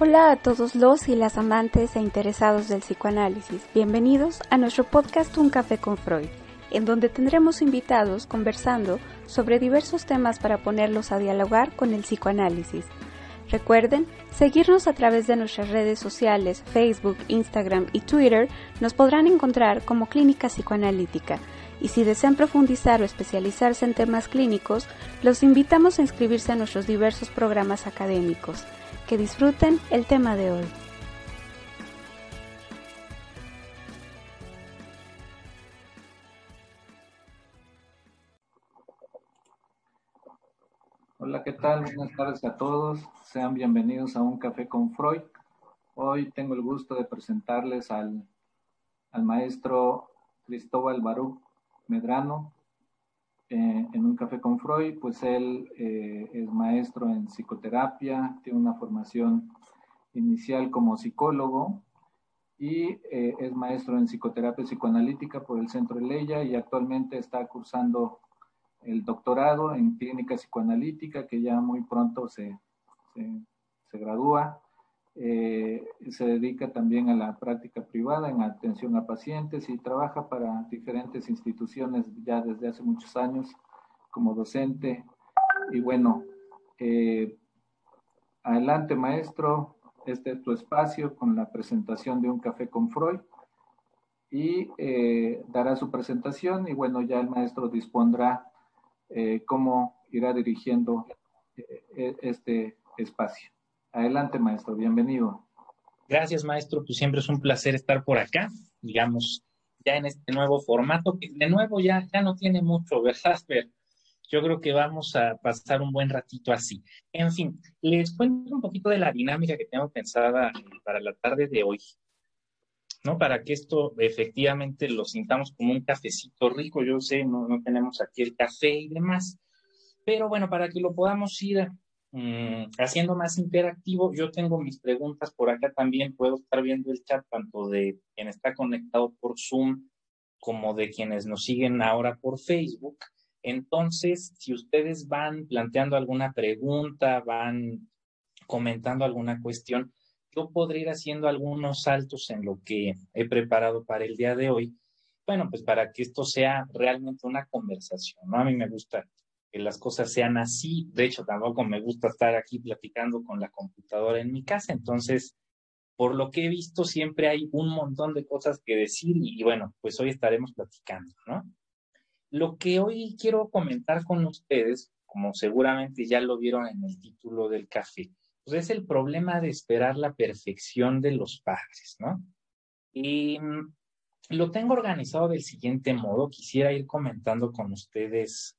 Hola a todos los y las amantes e interesados del psicoanálisis. Bienvenidos a nuestro podcast Un Café con Freud, en donde tendremos invitados conversando sobre diversos temas para ponerlos a dialogar con el psicoanálisis. Recuerden seguirnos a través de nuestras redes sociales, Facebook, Instagram y Twitter. Nos podrán encontrar como Clínica Psicoanalítica. Y si desean profundizar o especializarse en temas clínicos, los invitamos a inscribirse a nuestros diversos programas académicos. Que disfruten el tema de hoy. Hola, ¿qué tal? Buenas tardes a todos. Sean bienvenidos a Un Café con Freud. Hoy tengo el gusto de presentarles al, al maestro Cristóbal Baruch Medrano, eh, en un café con Freud, pues él eh, es maestro en psicoterapia, tiene una formación inicial como psicólogo y eh, es maestro en psicoterapia psicoanalítica por el Centro Leya y actualmente está cursando el doctorado en clínica psicoanalítica que ya muy pronto se, se gradúa. Eh, se dedica también a la práctica privada en atención a pacientes y trabaja para diferentes instituciones ya desde hace muchos años como docente. Y bueno, eh, adelante maestro, este es tu espacio con la presentación de un café con Freud y eh, dará su presentación y bueno, ya el maestro dispondrá cómo irá dirigiendo este espacio. Adelante, maestro, bienvenido. Gracias, maestro. Pues siempre es un placer estar por acá, digamos, ya en este nuevo formato, que de nuevo ya, ya no tiene mucho, ¿verdad? Pero yo creo que vamos a pasar un buen ratito así. En fin, les cuento un poquito de la dinámica que tengo pensada para la tarde de hoy, ¿no? Para que esto efectivamente lo sintamos como un cafecito rico. Yo sé, no, no tenemos aquí el café y demás, pero bueno, para que lo podamos ir Mm, haciendo más interactivo, yo tengo mis preguntas por acá también, puedo estar viendo el chat tanto de quien está conectado por Zoom como de quienes nos siguen ahora por Facebook. Entonces, si ustedes van planteando alguna pregunta, van comentando alguna cuestión, yo podría ir haciendo algunos saltos en lo que he preparado para el día de hoy. Bueno, pues para que esto sea realmente una conversación, ¿no? A mí me gusta que las cosas sean así. De hecho, tampoco me gusta estar aquí platicando con la computadora en mi casa. Entonces, por lo que he visto, siempre hay un montón de cosas que decir y, bueno, pues hoy estaremos platicando, ¿no? Lo que hoy quiero comentar con ustedes, como seguramente ya lo vieron en el título del café, pues es el problema de esperar la perfección de los padres, ¿no? Y mm, lo tengo organizado del siguiente modo. Quisiera ir comentando con ustedes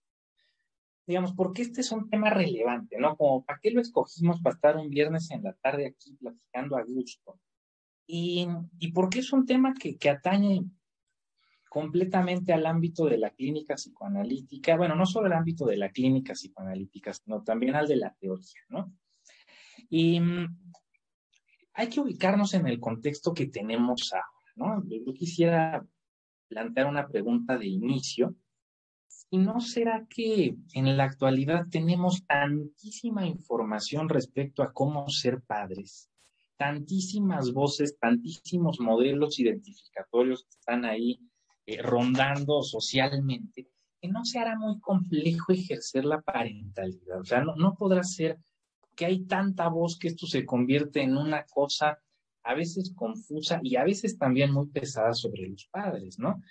digamos, porque este es un tema relevante, ¿no? Como, ¿para qué lo escogimos para estar un viernes en la tarde aquí platicando a gusto? Y, y por qué es un tema que, que atañe completamente al ámbito de la clínica psicoanalítica, bueno, no solo el ámbito de la clínica psicoanalítica, sino también al de la teoría, ¿no? Y hay que ubicarnos en el contexto que tenemos ahora, ¿no? Yo quisiera plantear una pregunta de inicio ¿Y no será que en la actualidad tenemos tantísima información respecto a cómo ser padres? Tantísimas voces, tantísimos modelos identificatorios que están ahí eh, rondando socialmente, que no se hará muy complejo ejercer la parentalidad. O sea, no, no podrá ser que hay tanta voz que esto se convierte en una cosa a veces confusa y a veces también muy pesada sobre los padres, ¿no?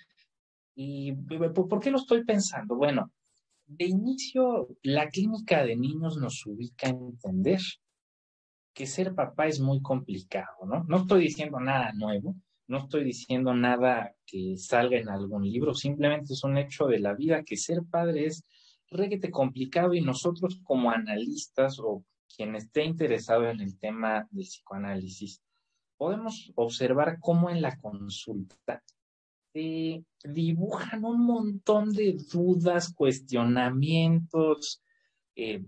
¿Y por qué lo estoy pensando? Bueno, de inicio, la clínica de niños nos ubica a entender que ser papá es muy complicado, ¿no? No estoy diciendo nada nuevo, no estoy diciendo nada que salga en algún libro, simplemente es un hecho de la vida que ser padre es reguete complicado y nosotros como analistas o quien esté interesado en el tema del psicoanálisis, podemos observar cómo en la consulta se dibujan un montón de dudas, cuestionamientos, eh,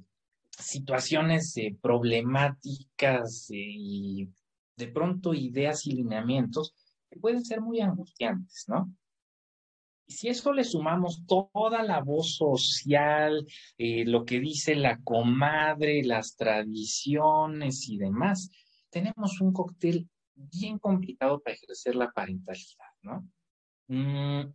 situaciones eh, problemáticas eh, y de pronto ideas y lineamientos que pueden ser muy angustiantes, ¿no? Y si eso le sumamos toda la voz social, lo que dice la comadre, las tradiciones y demás, tenemos un cóctel bien complicado para ejercer la parentalidad, ¿no? Mm,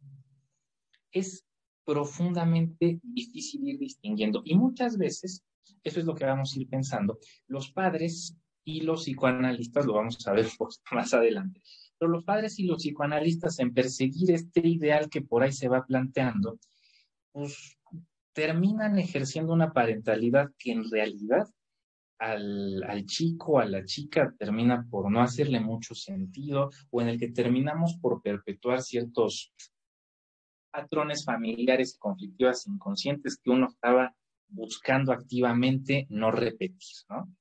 es profundamente difícil ir distinguiendo. Y muchas veces, eso es lo que vamos a ir pensando, los padres y los psicoanalistas, lo vamos a ver más adelante, pero los padres y los psicoanalistas en perseguir este ideal que por ahí se va planteando, pues terminan ejerciendo una parentalidad que en realidad al, al, chico, a la chica, termina por no hacerle mucho sentido o en el que terminamos por perpetuar ciertos patrones familiares y conflictivas inconscientes que uno estaba buscando activamente no repetir, ¿no?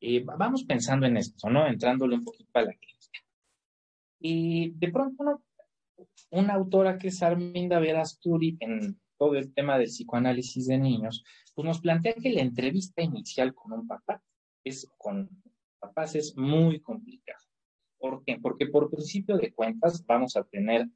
Eh, vamos pensando en esto, ¿no? Entrándole un poquito a la crítica. Y de pronto, ¿no? una autora que es Arminda Verasturi en todo el tema del psicoanálisis de niños, pues nos plantea que la entrevista inicial con un papá es con papás es muy complicado. ¿Por qué? Porque por principio de cuentas vamos a tener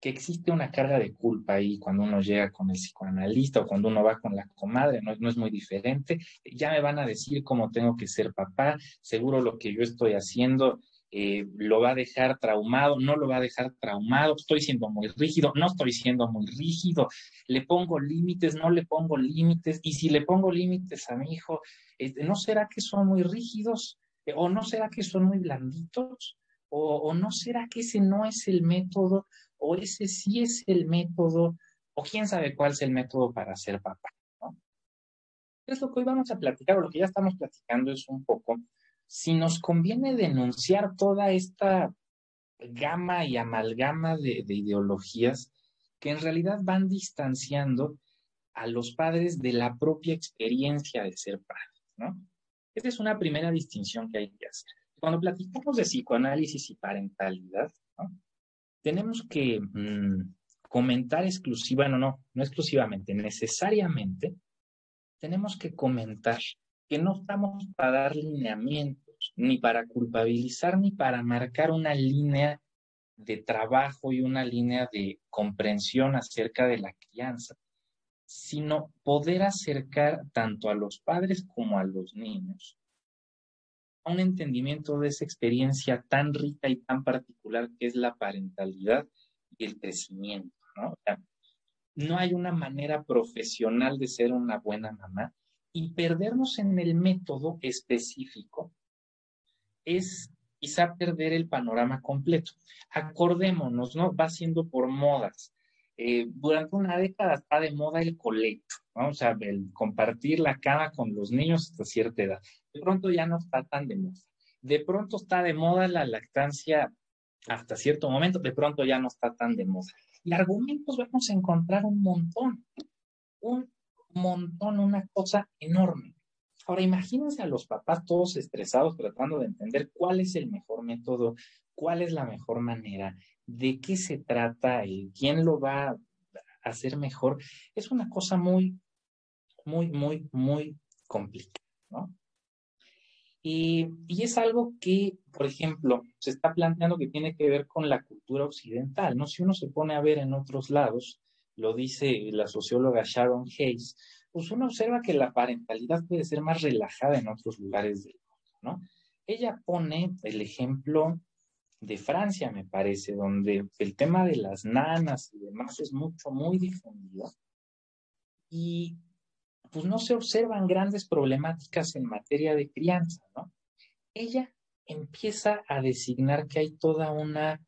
que existe una carga de culpa ahí cuando uno llega con el psicoanalista o cuando uno va con la comadre, no, no, es muy diferente. Ya me van a decir cómo tengo que ser papá, seguro lo que yo estoy haciendo eh, lo va a dejar traumado, no lo va a dejar traumado, estoy siendo muy rígido, no estoy siendo muy rígido, le pongo límites, no le pongo límites, y si le pongo límites a mi hijo, este, ¿no será que son muy rígidos? ¿O no será que son muy blanditos? ¿O, no será que ese no es el método? ¿O ese sí es el método? ¿O quién sabe cuál es el método para ser papá? Es lo que hoy vamos a platicar, o lo que ya estamos platicando es un poco si nos conviene denunciar toda esta gama y amalgama de, ideologías que en realidad van distanciando a los padres de la propia experiencia de ser padres, ¿no? Esa es una primera distinción que hay que hacer. Cuando platicamos de psicoanálisis y parentalidad, tenemos que mm, comentar exclusiva, no, no, no exclusivamente, necesariamente, tenemos que comentar que no estamos para dar lineamientos, ni para culpabilizar, ni para marcar una línea de trabajo y una línea de comprensión acerca de la crianza, sino poder acercar tanto a los padres como a los niños a un entendimiento de esa experiencia tan rica y tan particular que es la parentalidad y el crecimiento, ¿no? hay una manera profesional de ser una buena mamá y perdernos en el método específico es quizá perder el panorama completo. Acordémonos, ¿no? Va siendo por modas. Eh, durante una década está de moda el colecto, ¿no? O sea, el compartir la cama con los niños hasta cierta edad. De pronto ya no está tan de moda. De pronto está de moda la lactancia hasta cierto momento, de pronto ya no está tan de moda. Y argumentos vamos a encontrar un montón. Un montón, una cosa enorme. Ahora, imagínense a los papás todos estresados tratando de entender cuál es el mejor método, cuál es la mejor manera, de qué se trata y quién lo va a hacer mejor. Es una cosa muy, muy, muy, muy complicada. Y, y, es algo que, por ejemplo, se está planteando que tiene que ver con la cultura occidental, ¿no? Si uno se pone a ver en otros lados, lo dice la socióloga Sharon Hayes, pues uno observa que la parentalidad puede ser más relajada en otros lugares del mundo, ¿no? Ella pone el ejemplo de Francia, me parece, donde el tema de las nanas y demás es mucho, muy difundido. Y pues no se observan grandes problemáticas en materia de crianza, ¿no? Ella empieza a designar que hay toda una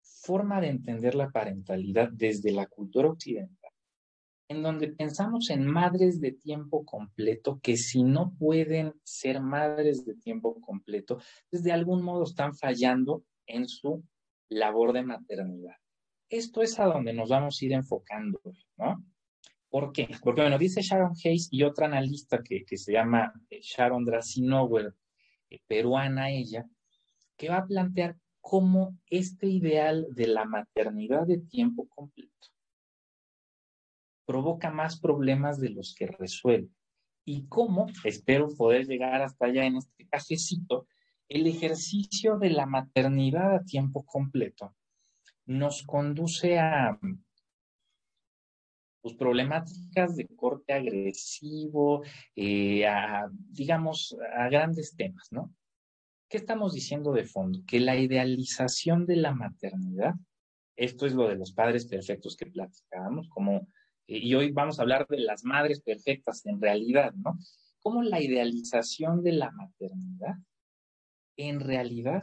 forma de entender la parentalidad desde la cultura occidental, en donde pensamos en madres de tiempo completo que si no pueden ser madres de tiempo completo, pues de algún modo están fallando en su labor de maternidad. Esto es a donde nos vamos a ir enfocando, ¿no? ¿Por qué? Porque, bueno, dice Sharon Hayes y otra analista que, se llama eh, Sharon Drasinower, eh, peruana ella, que va a plantear cómo este ideal de la maternidad de tiempo completo provoca más problemas de los que resuelve. Y cómo, espero poder llegar hasta allá en este cafecito, el ejercicio de la maternidad a tiempo completo nos conduce a pues, problemáticas de corte agresivo, eh, a, digamos, a grandes temas, ¿no? ¿Qué estamos diciendo de fondo? Que la idealización de la maternidad, esto es lo de los padres perfectos que platicábamos, como, y hoy vamos a hablar de las madres perfectas en realidad, ¿no? Como la idealización de la maternidad, en realidad,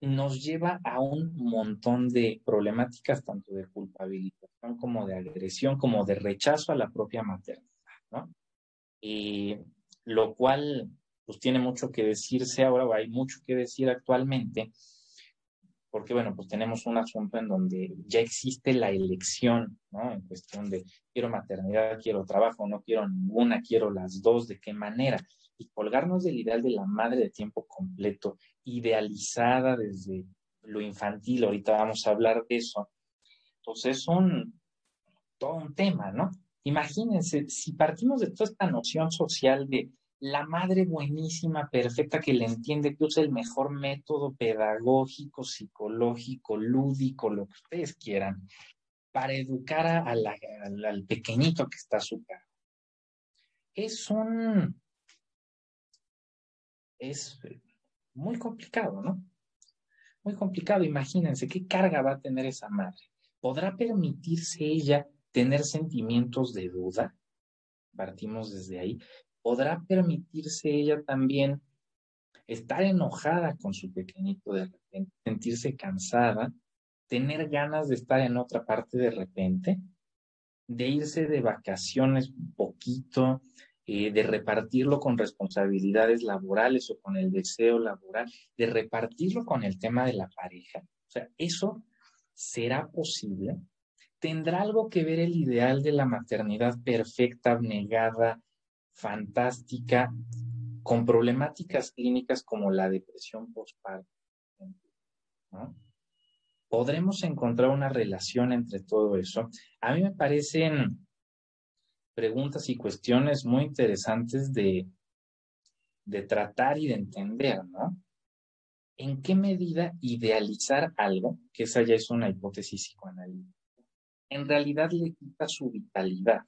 nos lleva a un montón de problemáticas, tanto de culpabilización como de agresión, como de rechazo a la propia maternidad, ¿no? Y lo cual pues tiene mucho que decirse ahora, o hay mucho que decir actualmente, porque bueno, pues tenemos un asunto en donde ya existe la elección, ¿no? En cuestión de quiero maternidad, quiero trabajo, no quiero ninguna, quiero las dos, de qué manera. Y colgarnos del ideal de la madre de tiempo completo, idealizada desde lo infantil, ahorita vamos a hablar de eso. Entonces es un, todo un tema, ¿no? Imagínense, si partimos de toda esta noción social de la madre buenísima, perfecta, que le entiende, que usa el mejor método pedagógico, psicológico, lúdico, lo que ustedes quieran, para educar al pequeñito que está a su cargo. Es un... es muy complicado, ¿no? Muy complicado. Imagínense qué carga va a tener esa madre. ¿Podrá permitirse ella tener sentimientos de duda? Partimos desde ahí. ¿Podrá permitirse ella también estar enojada con su pequeñito de repente, sentirse cansada, tener ganas de estar en otra parte de repente, de irse de vacaciones un poquito, eh, de repartirlo con responsabilidades laborales o con el deseo laboral, de repartirlo con el tema de la pareja. O sea, eso será posible. ¿Tendrá algo que ver el ideal de la maternidad perfecta, abnegada, fantástica, con problemáticas clínicas como la depresión postparto? ¿Podremos encontrar una relación entre todo eso? A mí me parecen preguntas y cuestiones muy interesantes de, de tratar y de entender, ¿no? ¿En qué medida idealizar algo, que esa ya es una hipótesis psicoanalítica, en realidad le quita su vitalidad?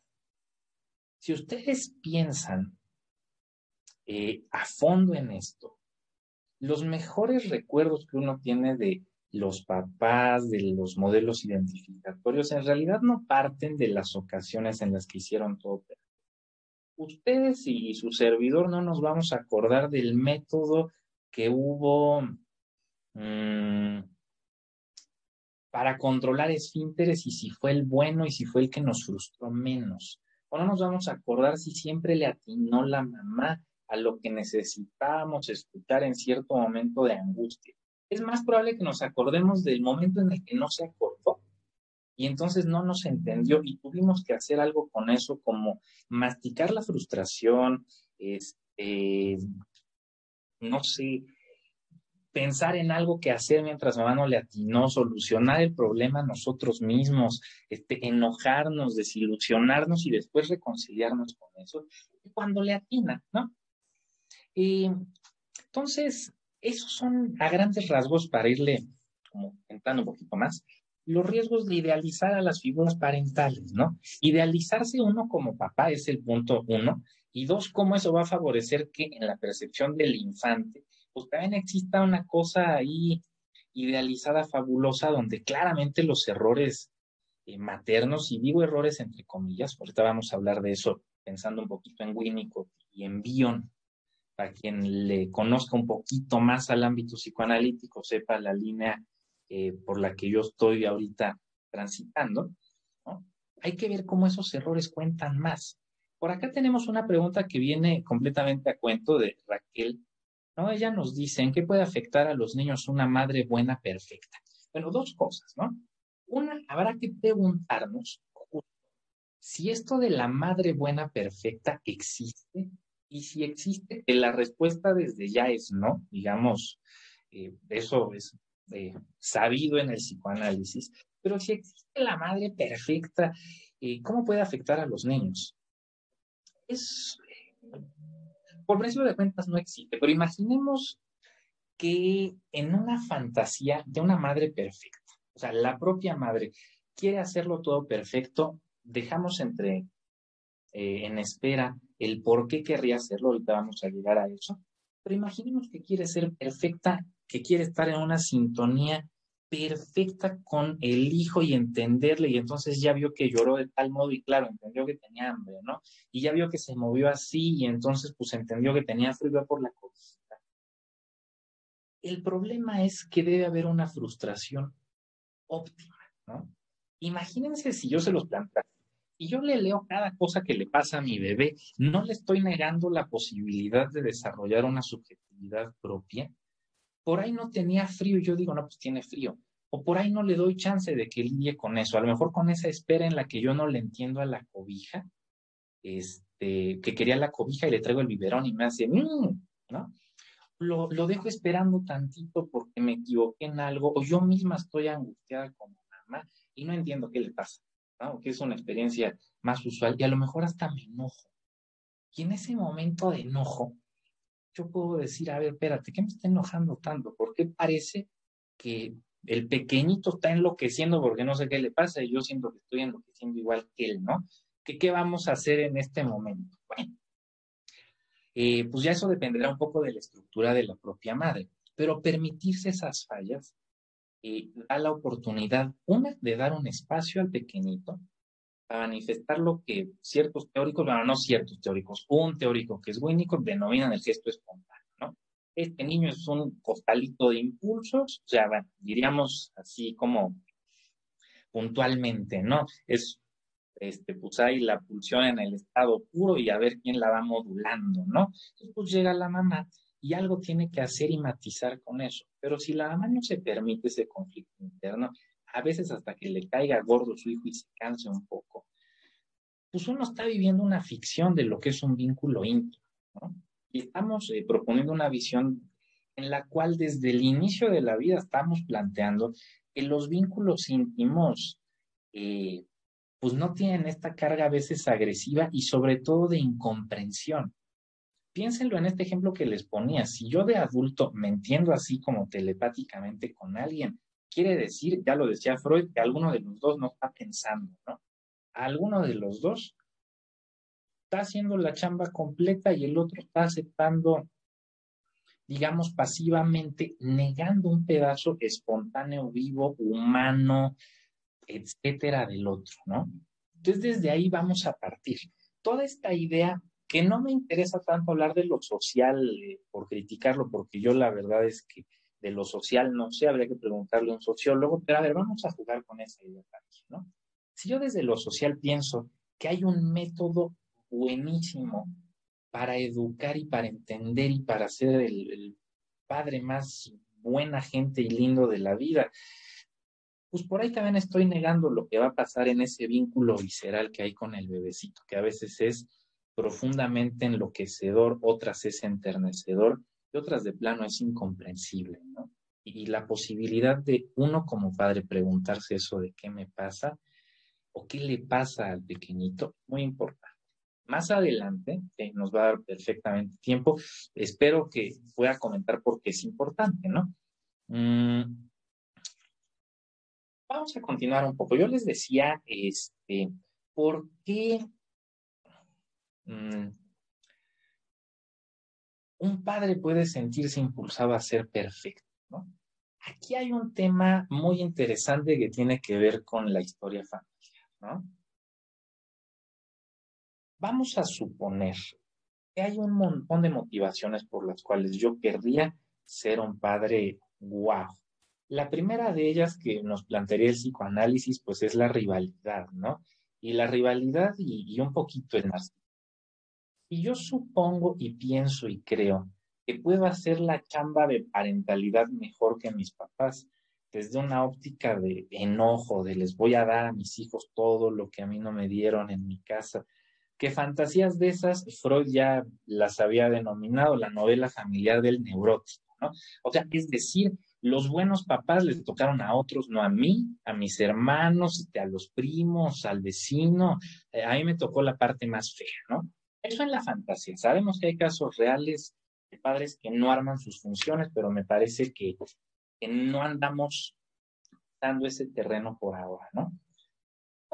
Si ustedes piensan eh, a fondo en esto, los mejores recuerdos que uno tiene de los papás, de los modelos identificatorios, en realidad no parten de las ocasiones en las que hicieron todo. Ustedes y su servidor no nos vamos a acordar del método que hubo mm, para controlar esfínteres y si fue el bueno y si fue el que nos frustró menos. O no nos vamos a acordar si siempre le atinó la mamá a lo que necesitábamos escuchar en cierto momento de angustia es más probable que nos acordemos del momento en el que no se acordó y entonces no nos entendió y tuvimos que hacer algo con eso como masticar la frustración, este, no sé, pensar en algo que hacer mientras mamá no le atinó, solucionar el problema nosotros mismos, este, enojarnos, desilusionarnos y después reconciliarnos con eso, cuando le atina, ¿no? Y entonces, esos son a grandes rasgos para irle como entrando un poquito más, los riesgos de idealizar a las figuras parentales, ¿no? Idealizarse uno como papá es el punto uno, y dos, cómo eso va a favorecer que en la percepción del infante, pues también exista una cosa ahí idealizada, fabulosa, donde claramente los errores eh, maternos, y digo errores entre comillas, ahorita vamos a hablar de eso pensando un poquito en Winnicott y en Bion, para quien le conozca un poquito más al ámbito psicoanalítico, sepa la línea eh, por la que yo estoy ahorita transitando, hay que ver cómo esos errores cuentan más. Por acá tenemos una pregunta que viene completamente a cuento de Raquel. ¿No? Ella nos dice, ¿en qué puede afectar a los niños una madre buena perfecta? Bueno, dos cosas, ¿no? Una, habrá que preguntarnos si esto de la madre buena perfecta existe y si existe, la respuesta desde ya es no, digamos, eh, eso es eh, sabido en el psicoanálisis, pero si existe la madre perfecta, eh, ¿cómo puede afectar a los niños? Es, por principio de cuentas no existe, pero imaginemos que en una fantasía de una madre perfecta, o sea, la propia madre quiere hacerlo todo perfecto, dejamos entre en espera el por qué querría hacerlo, ahorita vamos a llegar a eso. Pero imaginemos que quiere ser perfecta, que quiere estar en una sintonía perfecta con el hijo y entenderle, y entonces ya vio que lloró de tal modo y claro, entendió que tenía hambre, ¿no? Y ya vio que se movió así y entonces pues entendió que tenía frío por la cosita. El problema es que debe haber una frustración óptima, ¿no? Imagínense si yo se los plantara y yo le leo cada cosa que le pasa a mi bebé, no le estoy negando la posibilidad de desarrollar una subjetividad propia. Por ahí no tenía frío y yo digo, no, pues tiene frío. O por ahí no le doy chance de que lidie con eso. A lo mejor con esa espera en la que yo no le entiendo a la cobija, este, que quería la cobija y le traigo el biberón y me hace, mmm, ¿no? Lo, lo dejo esperando tantito porque me equivoqué en algo o yo misma estoy angustiada como mamá y no entiendo qué le pasa. Que es una experiencia más usual y a lo mejor hasta me enojo. Y en ese momento de enojo, yo puedo decir, a ver, espérate, ¿qué me está enojando tanto? ¿Por qué parece que el pequeñito está enloqueciendo porque no sé qué le pasa y yo siento que estoy enloqueciendo igual que él, ¿no? ¿Qué, vamos a hacer en este momento? Bueno, eh, pues ya eso dependerá un poco de la estructura de la propia madre, pero permitirse esas fallas y da la oportunidad, una, de dar un espacio al pequeñito para manifestar lo que ciertos teóricos, bueno, no ciertos teóricos, un teórico que es Winnicott denominan el gesto espontáneo. Este niño es un costalito de impulsos, o sea, diríamos así como puntualmente, ¿no? Es, este, pues hay la pulsión en el estado puro y a ver quién la va modulando, ¿no? Entonces, pues llega la mamá y algo tiene que hacer y matizar con eso. Pero si la mamá no se permite ese conflicto interno, a veces hasta que le caiga gordo su hijo y se canse un poco, pues uno está viviendo una ficción de lo que es un vínculo íntimo, ¿no? Estamos eh, proponiendo una visión en la cual desde el inicio de la vida estamos planteando que los vínculos íntimos eh, pues no tienen esta carga a veces agresiva y sobre todo de incomprensión piénsenlo en este ejemplo que les ponía. Si yo de adulto me entiendo así como telepáticamente con alguien, quiere decir, ya lo decía Freud, que alguno de los dos no está pensando, ¿no? Alguno de los dos está haciendo la chamba completa y el otro está aceptando, digamos, pasivamente, negando un pedazo espontáneo, vivo, humano, etcétera, del otro, ¿no? Entonces, desde ahí vamos a partir. Toda esta idea que no me interesa tanto hablar de lo social eh, por criticarlo, porque yo la verdad es que de lo social no sé, habría que preguntarle a un sociólogo, pero a ver, vamos a jugar con esa idea también, ¿no? Si yo desde lo social pienso que hay un método buenísimo para educar y para entender y para ser el, padre más buena gente y lindo de la vida, pues por ahí también estoy negando lo que va a pasar en ese vínculo visceral que hay con el bebecito, que a veces es profundamente enloquecedor, otras es enternecedor y otras de plano es incomprensible. Y, la posibilidad de uno como padre preguntarse eso de qué me pasa o qué le pasa al pequeñito, muy importante. Más adelante, que nos va a dar perfectamente tiempo, espero que pueda comentar por qué es importante, ¿no? Mm, vamos a continuar un poco. Yo les decía, este, ¿por qué Mm. un padre puede sentirse impulsado a ser perfecto. ¿no? Aquí hay un tema muy interesante que tiene que ver con la historia familiar. ¿no? Vamos a suponer que hay un montón de motivaciones por las cuales yo querría ser un padre guau. La primera de ellas que nos plantearía el psicoanálisis, pues es la rivalidad, ¿no? Y la rivalidad y, un poquito el narcisismo y yo supongo y pienso y creo que puedo hacer la chamba de parentalidad mejor que mis papás, desde una óptica de enojo, de les voy a dar a mis hijos todo lo que a mí no me dieron en mi casa. Que fantasías de esas, Freud ya las había denominado la novela familiar del neurótico, ¿no? O sea, es decir, los buenos papás les tocaron a otros, no a mí, a mis hermanos, este, a los primos, al vecino. Eh, a mí me tocó la parte más fea, ¿no? Eso en la fantasía. Sabemos que hay casos reales de padres que no arman sus funciones, pero me parece que, no andamos dando ese terreno por ahora, ¿no?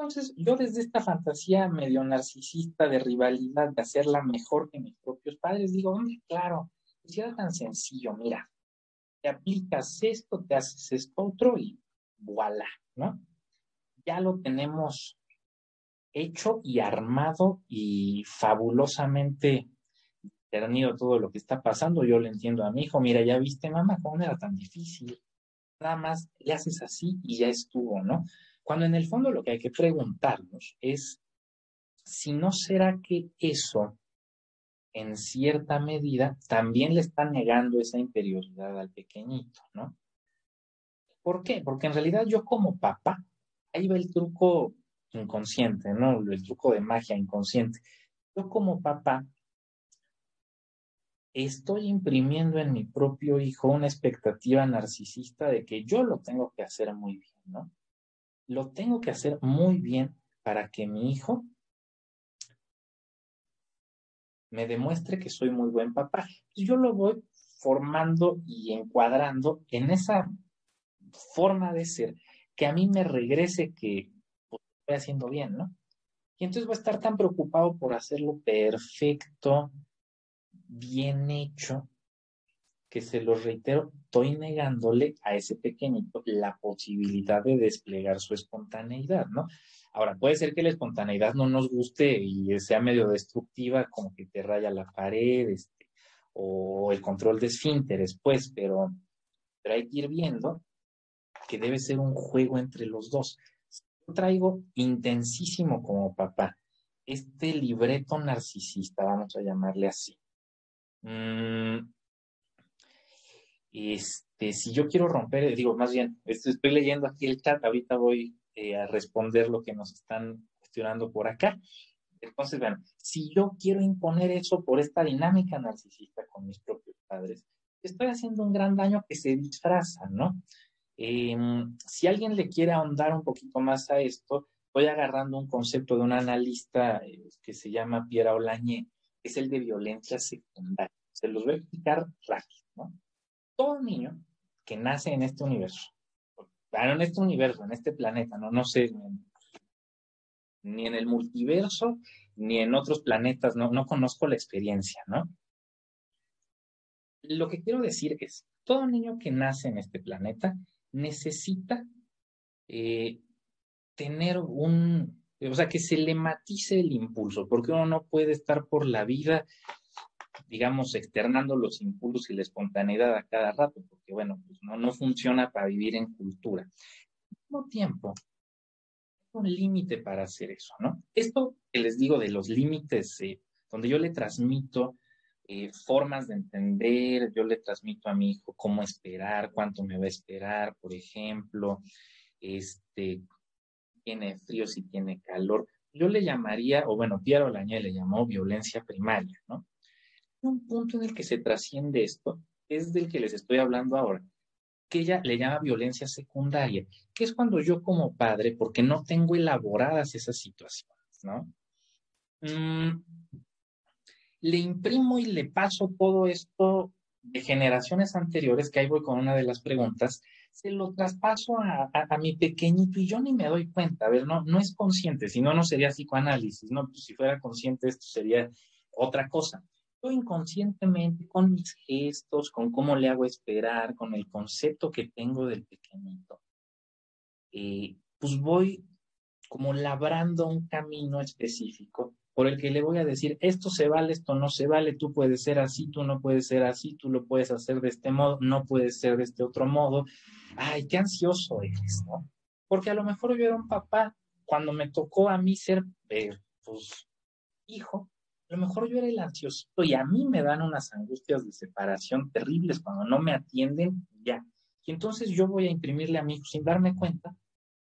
Entonces, yo desde esta fantasía medio narcisista de rivalidad, de hacerla mejor que mis propios padres, digo, claro, Si era tan sencillo, mira, te aplicas esto, te haces esto otro y voilà, ¿no? Ya lo tenemos hecho y armado y fabulosamente tenido todo lo que está pasando. Yo le entiendo a mi hijo, mira, ya viste, mamá, cómo era tan difícil. Nada más le haces así y ya estuvo, ¿no? Cuando en el fondo lo que hay que preguntarnos es si no será que eso, en cierta medida, también le está negando esa interioridad al pequeñito, ¿no? ¿Por qué? Porque en realidad yo como papá, ahí va el truco inconsciente, ¿no? El truco de magia inconsciente. Yo como papá estoy imprimiendo en mi propio hijo una expectativa narcisista de que yo lo tengo que hacer muy bien, ¿no? Lo tengo que hacer muy bien para que mi hijo me demuestre que soy muy buen papá. Yo lo voy formando y encuadrando en esa forma de ser que a mí me regrese que pues, estoy haciendo bien, ¿no? Y entonces voy a estar tan preocupado por hacerlo perfecto, bien hecho, que se lo reitero, estoy negándole a ese pequeñito la posibilidad de desplegar su espontaneidad, ¿no? Ahora, puede ser que la espontaneidad no nos guste y sea medio destructiva, como que te raya la pared, este, o el control de esfínteres, pues, pero, pero hay que ir viendo que debe ser un juego entre los dos. Yo traigo intensísimo como papá este libreto narcisista, vamos a llamarle así. Mm, este, si yo quiero romper, digo, más bien, estoy leyendo aquí el chat, ahorita voy eh, a responder lo que nos están cuestionando por acá. Entonces, bueno, si yo quiero imponer eso por esta dinámica narcisista con mis propios padres, estoy haciendo un gran daño que se disfraza, ¿no? Em, si alguien le quiere ahondar un poquito más a esto, voy agarrando un concepto de un analista eh, que se llama Pierre Olañé, que es el de violencia secundaria. Se los voy a explicar rápido, ¿no? Todo niño que nace en este universo en este universo, en este planeta, no, no sé, ni en el multiverso, ni en otros planetas, no, no conozco la experiencia, ¿no? Lo que quiero decir es, todo niño que nace en este planeta necesita eh, tener un, o sea, que se le matice el impulso, porque uno no puede estar por la vida digamos, externando los impulsos y la espontaneidad a cada rato, porque bueno, pues no, no funciona para vivir en cultura. Al mismo tiempo, un límite para hacer eso, ¿no? Esto que les digo de los límites, eh, donde yo le transmito eh, formas de entender, yo le transmito a mi hijo cómo esperar, cuánto me va a esperar, por ejemplo, este, tiene frío, si tiene calor. Yo le llamaría, o bueno, Piero Lañé le llamó violencia primaria, ¿no? Un punto en el que se trasciende esto, es del que les estoy hablando ahora, que ella le llama violencia secundaria, que es cuando yo como padre, porque no tengo elaboradas esas situaciones, ¿no? Mm, le imprimo y le paso todo esto de generaciones anteriores, que ahí voy con una de las preguntas, se lo traspaso a, mi pequeñito y yo ni me doy cuenta. A ver, no, no es consciente, si no, no sería psicoanálisis, ¿no? Pues si fuera consciente esto sería otra cosa inconscientemente con mis gestos, con cómo le hago esperar, con el concepto que tengo del pequeñito, eh, pues voy como labrando un camino específico por el que le voy a decir, esto se vale, esto no se vale, tú puedes ser así, tú no puedes ser así, tú lo puedes hacer de este modo, no puedes ser de este otro modo. Ay, qué ansioso eres, ¿no? Porque a lo mejor yo era un papá cuando me tocó a mí ser, eh, pues, hijo, a lo mejor yo era el ansioso y a mí me dan unas angustias de separación terribles cuando no me atienden ya. Y entonces yo voy a imprimirle a mi hijo sin darme cuenta.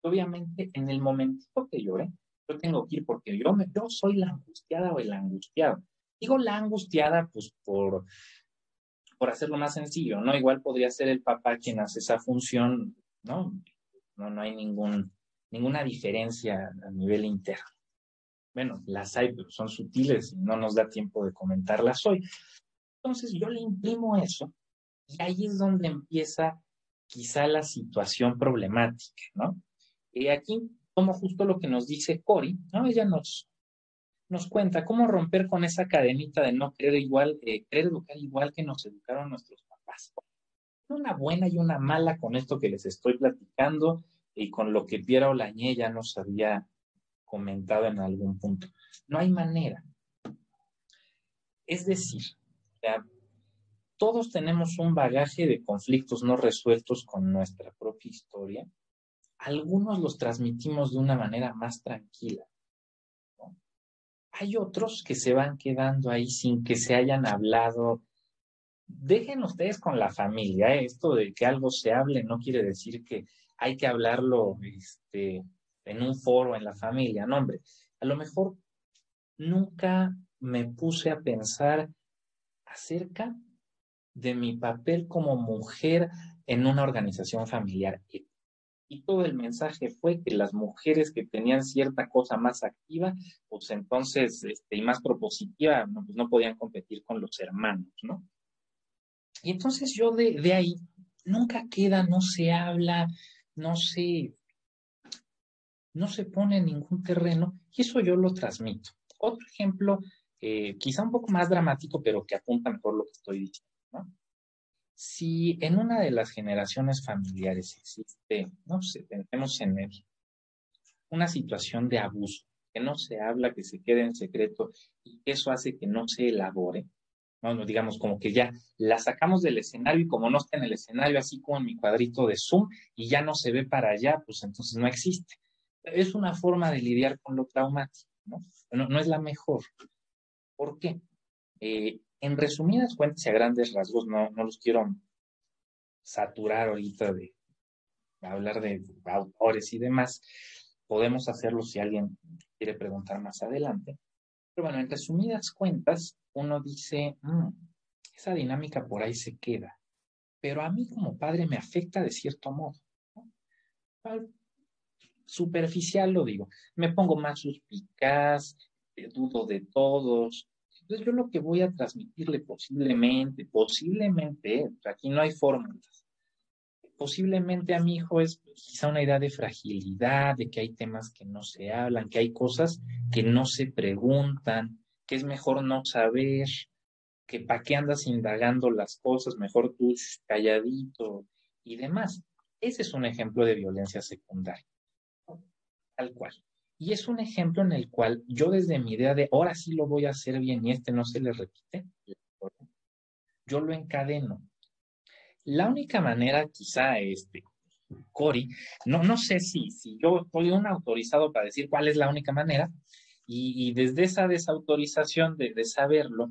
Obviamente, en el momentito que llore, yo tengo que ir porque yo, me, yo soy la angustiada o el angustiado. Digo la angustiada, pues por, por hacerlo más sencillo, ¿no? Igual podría ser el papá quien hace esa función, ¿no? No, no hay ningún, ninguna diferencia a nivel interno bueno, las hay, pero son sutiles y no nos da tiempo de comentarlas hoy. Entonces yo le imprimo eso y ahí es donde empieza quizá la situación problemática, ¿no? Y aquí como justo lo que nos dice Cori, ¿no? Ella nos, nos cuenta cómo romper con esa cadenita de no querer igual, eh, querer educar igual que nos educaron nuestros papás. Una buena y una mala con esto que les estoy platicando y con lo que Piera Olañé ya nos había comentado en algún punto. No hay manera. Es decir, todos tenemos un bagaje de conflictos no resueltos con nuestra propia historia. Algunos los transmitimos de una manera más tranquila. Hay otros que se van quedando ahí sin que se hayan hablado. Dejen ustedes con la familia. ¿eh? Esto de que algo se hable no quiere decir que hay que hablarlo este, en un foro en la familia. No, hombre, a lo mejor nunca me puse a pensar acerca de mi papel como mujer en una organización familiar. Y todo el mensaje fue que las mujeres que tenían cierta cosa más activa, pues entonces, este, y más propositiva, no, pues podían competir con los hermanos, ¿no? Y entonces yo de ahí, nunca queda, no se habla, no se, no se pone en ningún terreno, y eso yo lo transmito. Otro ejemplo, eh, quizá un poco más dramático, pero que apunta mejor lo que estoy diciendo. Si en una de las generaciones familiares existe, no sé, tenemos en él una situación de abuso, que no se habla, que se quede en secreto y eso hace que no se elabore, no, digamos como que ya la sacamos del escenario y como no está en el escenario, así como en mi cuadrito de Zoom y ya no se ve para allá, pues entonces no existe. Es una forma de lidiar con lo traumático, ¿no? No, es la mejor. ¿Por qué? Eh, en resumidas cuentas y a grandes rasgos, no, no los quiero saturar ahorita de hablar de autores y demás. Podemos hacerlo si alguien quiere preguntar más adelante. Pero bueno, en resumidas cuentas, uno dice, mm, esa dinámica por ahí se queda, pero a mí como padre me afecta de cierto modo. Superficial lo digo, me pongo más suspicaz, eh, dudo de todos, entonces yo lo que voy a transmitirle posiblemente, posiblemente, aquí no hay fórmulas, posiblemente a mi hijo es quizá una idea de fragilidad, de que hay temas que no se hablan, que hay cosas que no se preguntan, que es mejor no saber, que para qué andas indagando las cosas, mejor tú calladito y demás. Ese es un ejemplo de violencia secundaria, tal cual. Y es un ejemplo en el cual yo desde mi idea de ahora sí lo voy a hacer bien y este no se le repite, yo lo encadeno. La única manera, quizá, este, Cori, no, no sé si, si yo estoy un autorizado para decir cuál es la única manera, y, desde esa desautorización de, de saberlo,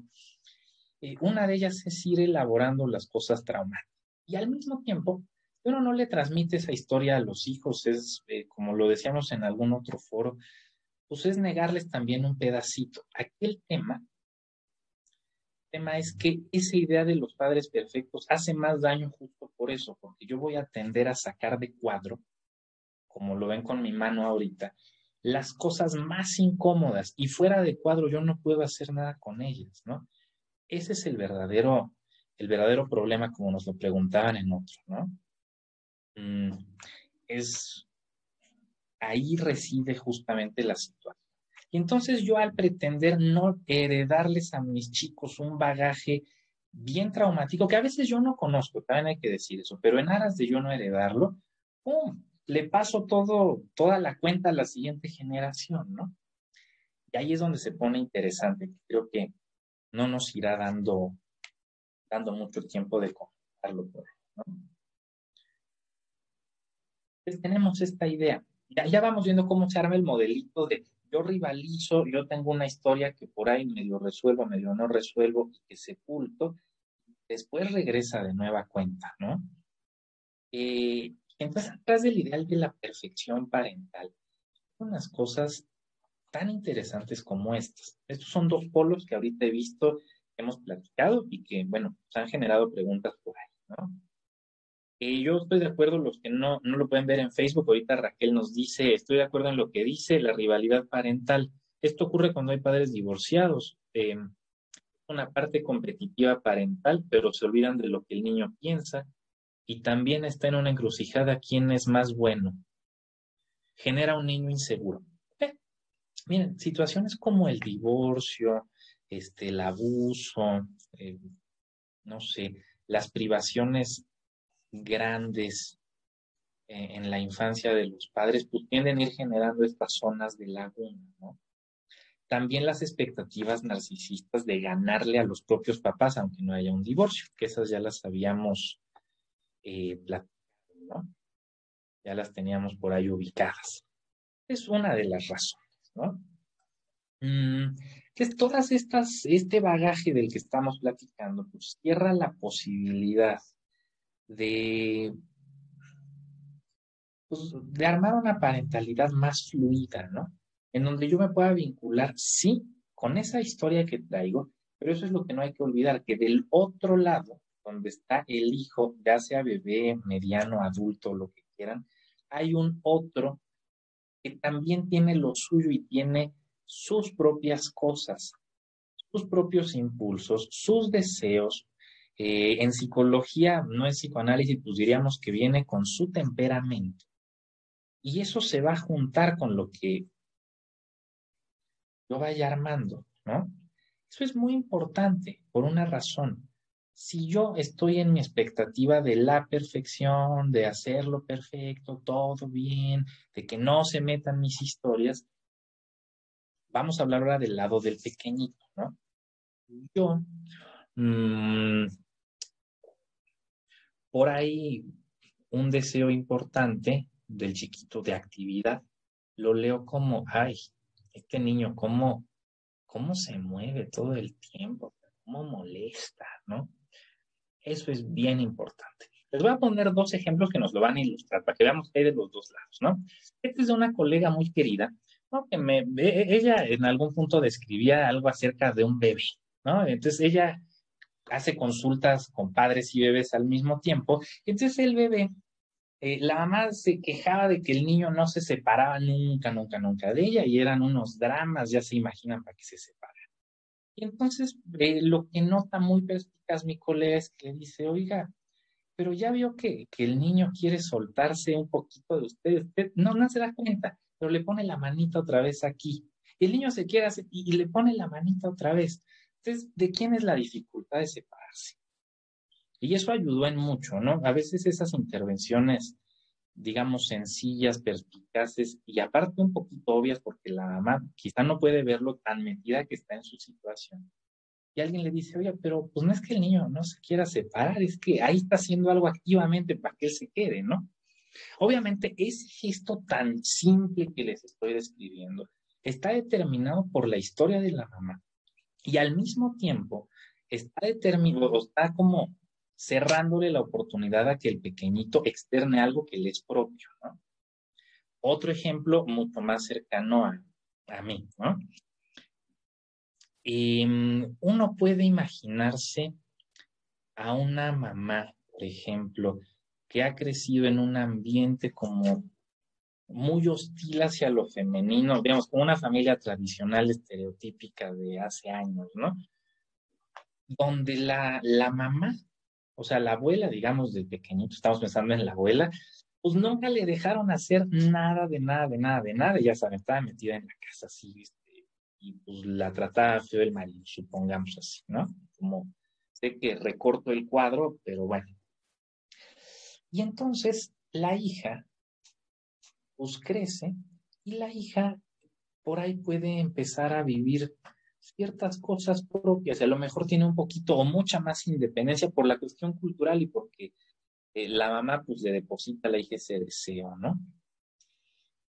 eh, una de ellas es ir elaborando las cosas traumáticas. Y al mismo tiempo, uno no le transmite esa historia a los hijos, es eh, como lo decíamos en algún otro foro, pues es negarles también un pedacito. Aquel tema, tema es que esa idea de los padres perfectos hace más daño justo por eso, porque yo voy a tender a sacar de cuadro, como lo ven con mi mano ahorita, las cosas más incómodas y fuera de cuadro yo no puedo hacer nada con ellas, ¿no? Ese es el verdadero, el verdadero problema como nos lo preguntaban en otro, ¿no? Mm, es ahí reside justamente la situación. Y entonces yo al pretender no heredarles a mis chicos un bagaje bien traumático, que a veces yo no conozco, también hay que decir eso, pero en aras de yo no heredarlo, ¡pum! le paso todo, toda la cuenta a la siguiente generación, ¿no? Y ahí es donde se pone interesante, creo que no nos irá dando, dando mucho tiempo de comentarlo por ¿no? Entonces tenemos esta idea. Ya, ya vamos viendo cómo se arma el modelito de yo rivalizo, yo tengo una historia que por ahí medio resuelvo, medio no resuelvo y que sepulto, después regresa de nueva cuenta, ¿no? Eh, entonces, atrás del ideal de la perfección parental, unas cosas tan interesantes como estas. Estos son dos polos que ahorita he visto, hemos platicado y que, bueno, se han generado preguntas por ahí, ¿no? Yo estoy de acuerdo, los que no, no lo pueden ver en Facebook, ahorita Raquel nos dice, estoy de acuerdo en lo que dice la rivalidad parental. Esto ocurre cuando hay padres divorciados. Eh, una parte competitiva parental, pero se olvidan de lo que el niño piensa y también está en una encrucijada quién es más bueno. Genera un niño inseguro. miren, situaciones como el divorcio, este, el abuso, eh, no sé, las privaciones grandes eh, en la infancia de los padres, pues tienden a ir generando estas zonas de laguna, ¿no? También las expectativas narcisistas de ganarle a los propios papás, aunque no haya un divorcio, que esas ya las habíamos eh, ¿no? Ya las teníamos por ahí ubicadas. Es una de las razones, ¿no? Mm, entonces, todas estas, este bagaje del que estamos platicando, pues cierra la posibilidad de, pues, de armar una parentalidad más fluida, ¿no? En donde yo me pueda vincular, sí, con esa historia que traigo, pero eso es lo que no hay que olvidar, que del otro lado, donde está el hijo, ya sea bebé, mediano, adulto, lo que quieran, hay un otro que también tiene lo suyo y tiene sus propias cosas, sus propios impulsos, sus deseos. Eh, en psicología, no en psicoanálisis, pues diríamos que viene con su temperamento. Y eso se va a juntar con lo que yo vaya armando, ¿no? Eso es muy importante por una razón. Si yo estoy en mi expectativa de la perfección, de hacerlo perfecto, todo bien, de que no se metan mis historias, vamos a hablar ahora del lado del pequeñito, ¿no? Yo, mm, por ahí, un deseo importante del chiquito de actividad, lo leo como, ay, este niño, ¿cómo, cómo se mueve todo el tiempo? ¿Cómo molesta, no? Eso es bien importante. Les voy a poner dos ejemplos que nos lo van a ilustrar para que veamos que hay de los dos lados, ¿no? Este es de una colega muy querida que me, ella en algún punto describía algo acerca de un bebé, ¿no? Entonces ella hace consultas con padres y bebés al mismo tiempo. Entonces el bebé, eh, la mamá se quejaba de que el niño no se separaba nunca, nunca, nunca de ella y eran unos dramas, ya se imaginan para qué se separa. Y entonces eh, lo que nota muy perspicaz mi colega es que le dice, oiga, pero ya vio que, que el niño quiere soltarse un poquito de usted, usted no, no se da cuenta pero le pone la manita otra vez aquí. el niño se quiere hacer y, le pone la manita otra vez. Entonces, ¿de quién es la dificultad de separarse? Y eso ayudó en mucho, ¿no? A veces esas intervenciones, digamos, sencillas, perspicaces y aparte un poquito obvias porque la mamá quizá no puede verlo tan metida que está en su situación. Y alguien le dice, oye, pero pues no es que el niño no se quiera separar, es que ahí está haciendo algo activamente para que él se quede, ¿no? Obviamente, ese gesto tan simple que les estoy describiendo está determinado por la historia de la mamá y al mismo tiempo está determinado, está como cerrándole la oportunidad a que el pequeñito externe algo que le es propio, ¿no? Otro ejemplo mucho más cercano a, a mí, ¿no? Em, uno puede imaginarse a una mamá, por ejemplo, que ha crecido en un ambiente como muy hostil hacia lo femenino, digamos, como una familia tradicional estereotípica de hace años, ¿no? Donde la, la mamá, o sea, la abuela, digamos, de pequeñito, estamos pensando en la abuela, pues nunca le dejaron hacer nada, de nada, de nada, de nada, ya saben, estaba metida en la casa así, este, y pues la trataba feo el marido, supongamos así, ¿no? Como sé que recorto el cuadro, pero bueno, y entonces la hija, pues crece y la hija por ahí puede empezar a vivir ciertas cosas propias. A lo mejor tiene un poquito o mucha más independencia por la cuestión cultural y porque eh, la mamá pues le deposita la hija ese deseo, ¿no?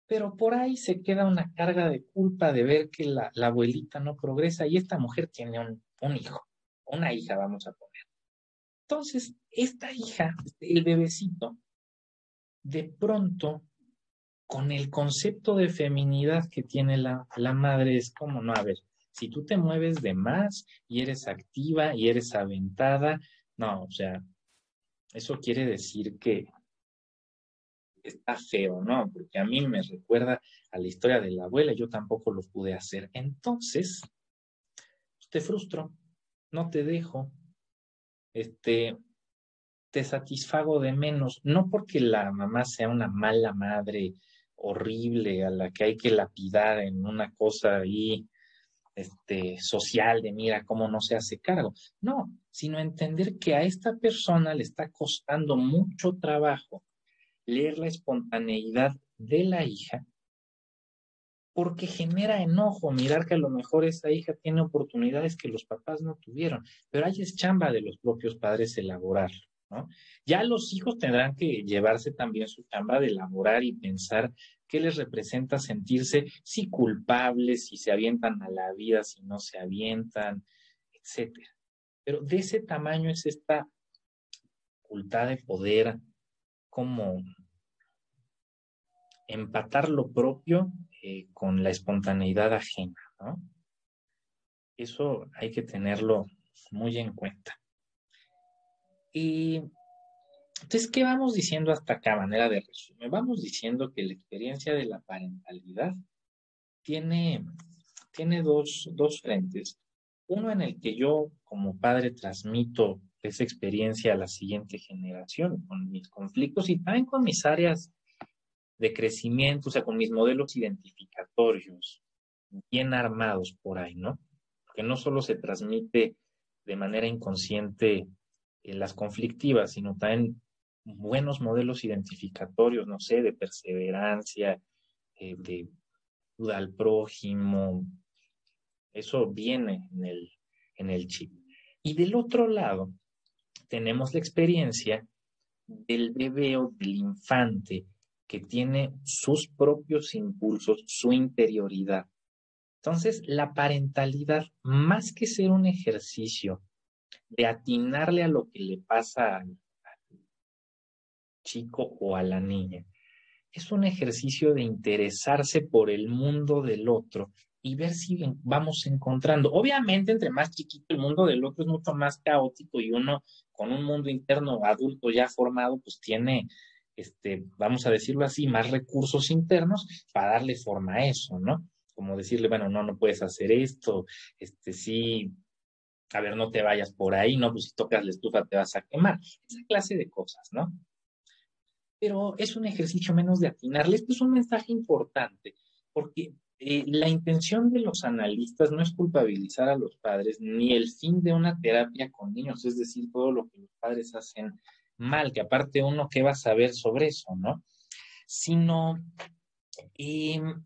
Pero por ahí se queda una carga de culpa de ver que la, abuelita no progresa y esta mujer tiene un, un hijo, una hija, vamos a poner. Entonces, esta hija, el bebecito, de pronto, con el concepto de feminidad que tiene la, la madre, es como, no, a ver, si tú te mueves de más y eres activa y eres aventada, no, o sea, eso quiere decir que está feo, ¿no? Porque a mí me recuerda a la historia de la abuela, yo tampoco lo pude hacer. Entonces, te frustro, no te dejo, este, te satisfago de menos, no porque la mamá sea una mala madre horrible a la que hay que lapidar en una cosa ahí este, social de mira cómo no se hace cargo. No, sino entender que a esta persona le está costando mucho trabajo leer la espontaneidad de la hija porque genera enojo mirar que a lo mejor esa hija tiene oportunidades que los papás no tuvieron, pero ahí es chamba de los propios padres elaborarlo. Ya los hijos tendrán que llevarse también su chamba de elaborar y pensar qué les representa sentirse si culpables, si se avientan a la vida, si no se avientan, etcétera. Pero de ese tamaño es esta facultad de poder como empatar lo propio eh, con la espontaneidad ajena. Eso hay que tenerlo muy en cuenta. Y entonces, ¿qué vamos diciendo hasta acá, manera de resumen? Vamos diciendo que la experiencia de la parentalidad tiene, tiene dos, dos frentes. Uno en el que yo como padre transmito esa experiencia a la siguiente generación, con mis conflictos y también con mis áreas de crecimiento, o sea, con mis modelos identificatorios bien armados por ahí, ¿no? Porque no solo se transmite de manera inconsciente en las conflictivas, sino también buenos modelos identificatorios, no sé, de perseverancia, eh, de ayuda al prójimo. Eso viene en el, en el chip. Y del otro lado, tenemos la experiencia del bebé o del infante que tiene sus propios impulsos, su interioridad. Entonces, la parentalidad, más que ser un ejercicio de atinarle a lo que le pasa al, chico o a la niña, es un ejercicio de interesarse por el mundo del otro y ver si vamos encontrando. Obviamente, entre más chiquito el mundo del otro es mucho más caótico y uno con un mundo interno adulto ya formado, pues tiene, este, vamos a decirlo así, más recursos internos para darle forma a eso, ¿no? Como decirle, bueno, no, no puedes hacer esto, este, sí, a ver, no te vayas por ahí, no, pues si tocas la estufa te vas a quemar, esa clase de cosas, ¿no? Pero es un ejercicio menos de atinarle. Esto es un mensaje importante, porque eh, la intención de los analistas no es culpabilizar a los padres, ni el fin de una terapia con niños, es decir, todo lo que los padres hacen mal, que aparte uno, ¿qué va a saber sobre eso, no? Sino em,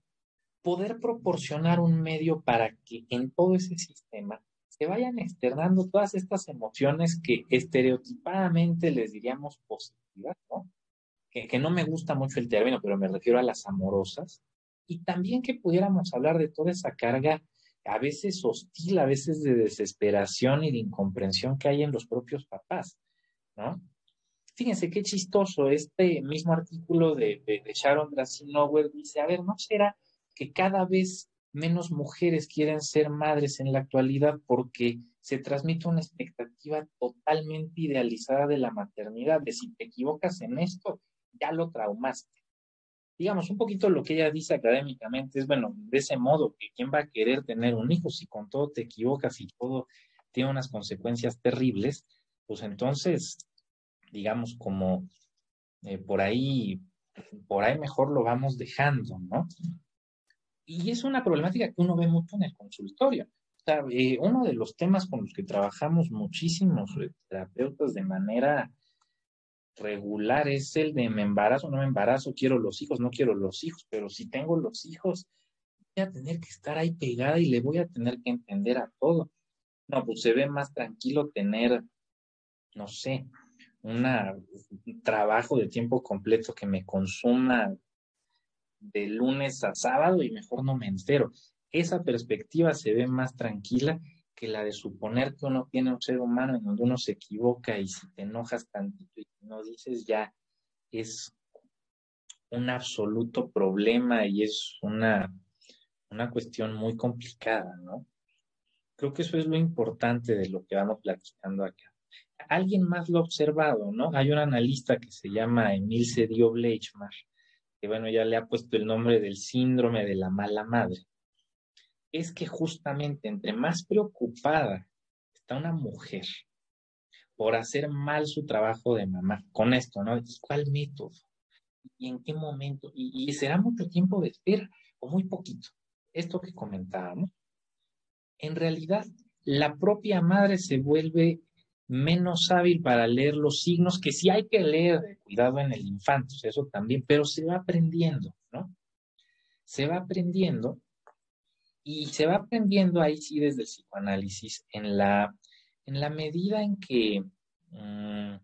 poder proporcionar un medio para que en todo ese sistema se vayan externando todas estas emociones que estereotipadamente les diríamos positivas, ¿no? que no me gusta mucho el término, pero me refiero a las amorosas, y también que pudiéramos hablar de toda esa carga a veces hostil, a veces de desesperación y de incomprensión que hay en los propios papás, ¿no? Fíjense qué chistoso, este mismo artículo de, de, Sharon Drasinower dice, a ver, ¿no será que cada vez menos mujeres quieren ser madres en la actualidad porque se transmite una expectativa totalmente idealizada de la maternidad, de si te equivocas en esto, ya lo traumaste digamos, un poquito lo que ella dice académicamente es, bueno, de ese modo, que quién va a querer tener un hijo si con todo te equivocas y todo tiene unas consecuencias terribles, pues entonces, digamos, como eh, por ahí, por ahí mejor lo vamos dejando, ¿no? Y es una problemática que uno ve mucho en el consultorio. O sea, eh, uno de los temas con los que trabajamos muchísimos terapeutas de manera regular es el de me embarazo, no me embarazo, quiero los hijos, no quiero los hijos, pero si tengo los hijos, voy a tener que estar ahí pegada y le voy a tener que entender a todo. No, pues se ve más tranquilo tener, no sé, un trabajo de tiempo completo que me consuma de lunes a sábado y mejor no me entero. Esa perspectiva se ve más tranquila que la de suponer que uno tiene un ser humano en donde uno se equivoca y si te enojas tantito y no dices ya es un absoluto problema y es una, una cuestión muy complicada, ¿no? Creo que eso es lo importante de lo que vamos platicando acá. Alguien más lo ha observado, ¿no? Hay un analista que se llama Emil Sedio Bleichmar, que bueno, ya le ha puesto el nombre del síndrome de la mala madre es que justamente entre más preocupada está una mujer por hacer mal su trabajo de mamá, con esto, ¿no? ¿Cuál método? y en qué momento, y, será mucho tiempo de espera o muy poquito. Esto que comentábamos, en realidad la propia madre se vuelve menos hábil para leer los signos, que sí hay que leer, cuidado en el infante, eso también, pero se va aprendiendo, ¿no? Se va aprendiendo y se va aprendiendo ahí sí desde el psicoanálisis en la, en la medida en que mm,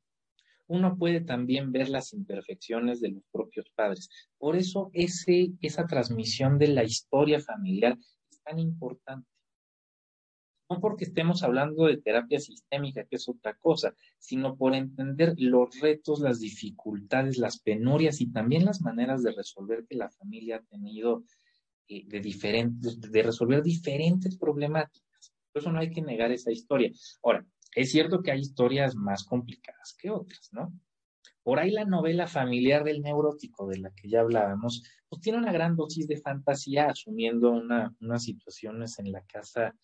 uno puede también ver las imperfecciones de los propios padres. Por eso ese, esa transmisión de la historia familiar es tan importante. No porque estemos hablando de terapia sistémica, que es otra cosa, sino por entender los retos, las dificultades, las penurias y también las maneras de resolver que la familia ha tenido eh, de, diferentes, de resolver diferentes problemáticas. Por eso no hay que negar esa historia. Ahora, es cierto que hay historias más complicadas que otras, ¿no? Por ahí la novela familiar del neurótico de la que ya hablábamos, pues tiene una gran dosis de fantasía, asumiendo una, unas situaciones en la casa,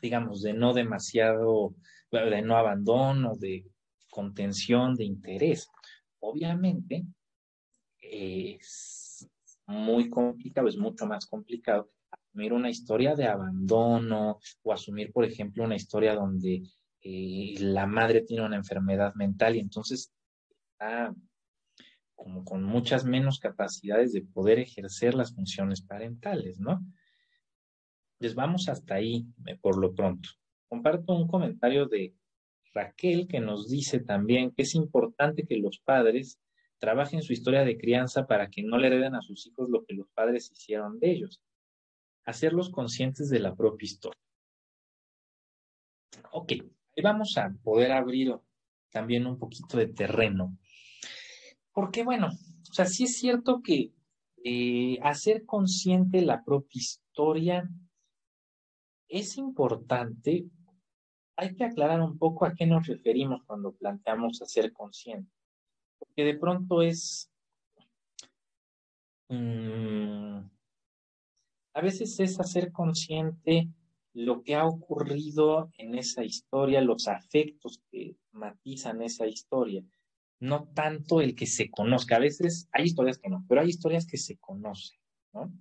digamos, de no demasiado, de no abandono, de contención, de interés. Obviamente, es muy complicado, es mucho más complicado asumir una historia de abandono o asumir, por ejemplo, una historia donde eh, la madre tiene una enfermedad mental y entonces está como con muchas menos capacidades de poder ejercer las funciones parentales, ¿no? Les vamos hasta ahí eh, por lo pronto. Comparto un comentario de Raquel que nos dice también que es importante que los padres trabajen su historia de crianza para que no le hereden a sus hijos lo que los padres hicieron de ellos. Hacerlos conscientes de la propia historia. Ok, vamos a poder abrir también un poquito de terreno. Porque bueno, o sea, sí es cierto que eh, hacer consciente la propia historia es importante. Hay que aclarar un poco a qué nos referimos cuando planteamos hacer consciente. Porque de pronto es... Mm, a veces es hacer consciente lo que ha ocurrido en esa historia, los afectos que matizan esa historia, no tanto el que se conozca. A veces hay historias que no, pero hay historias que se conocen, ¿no?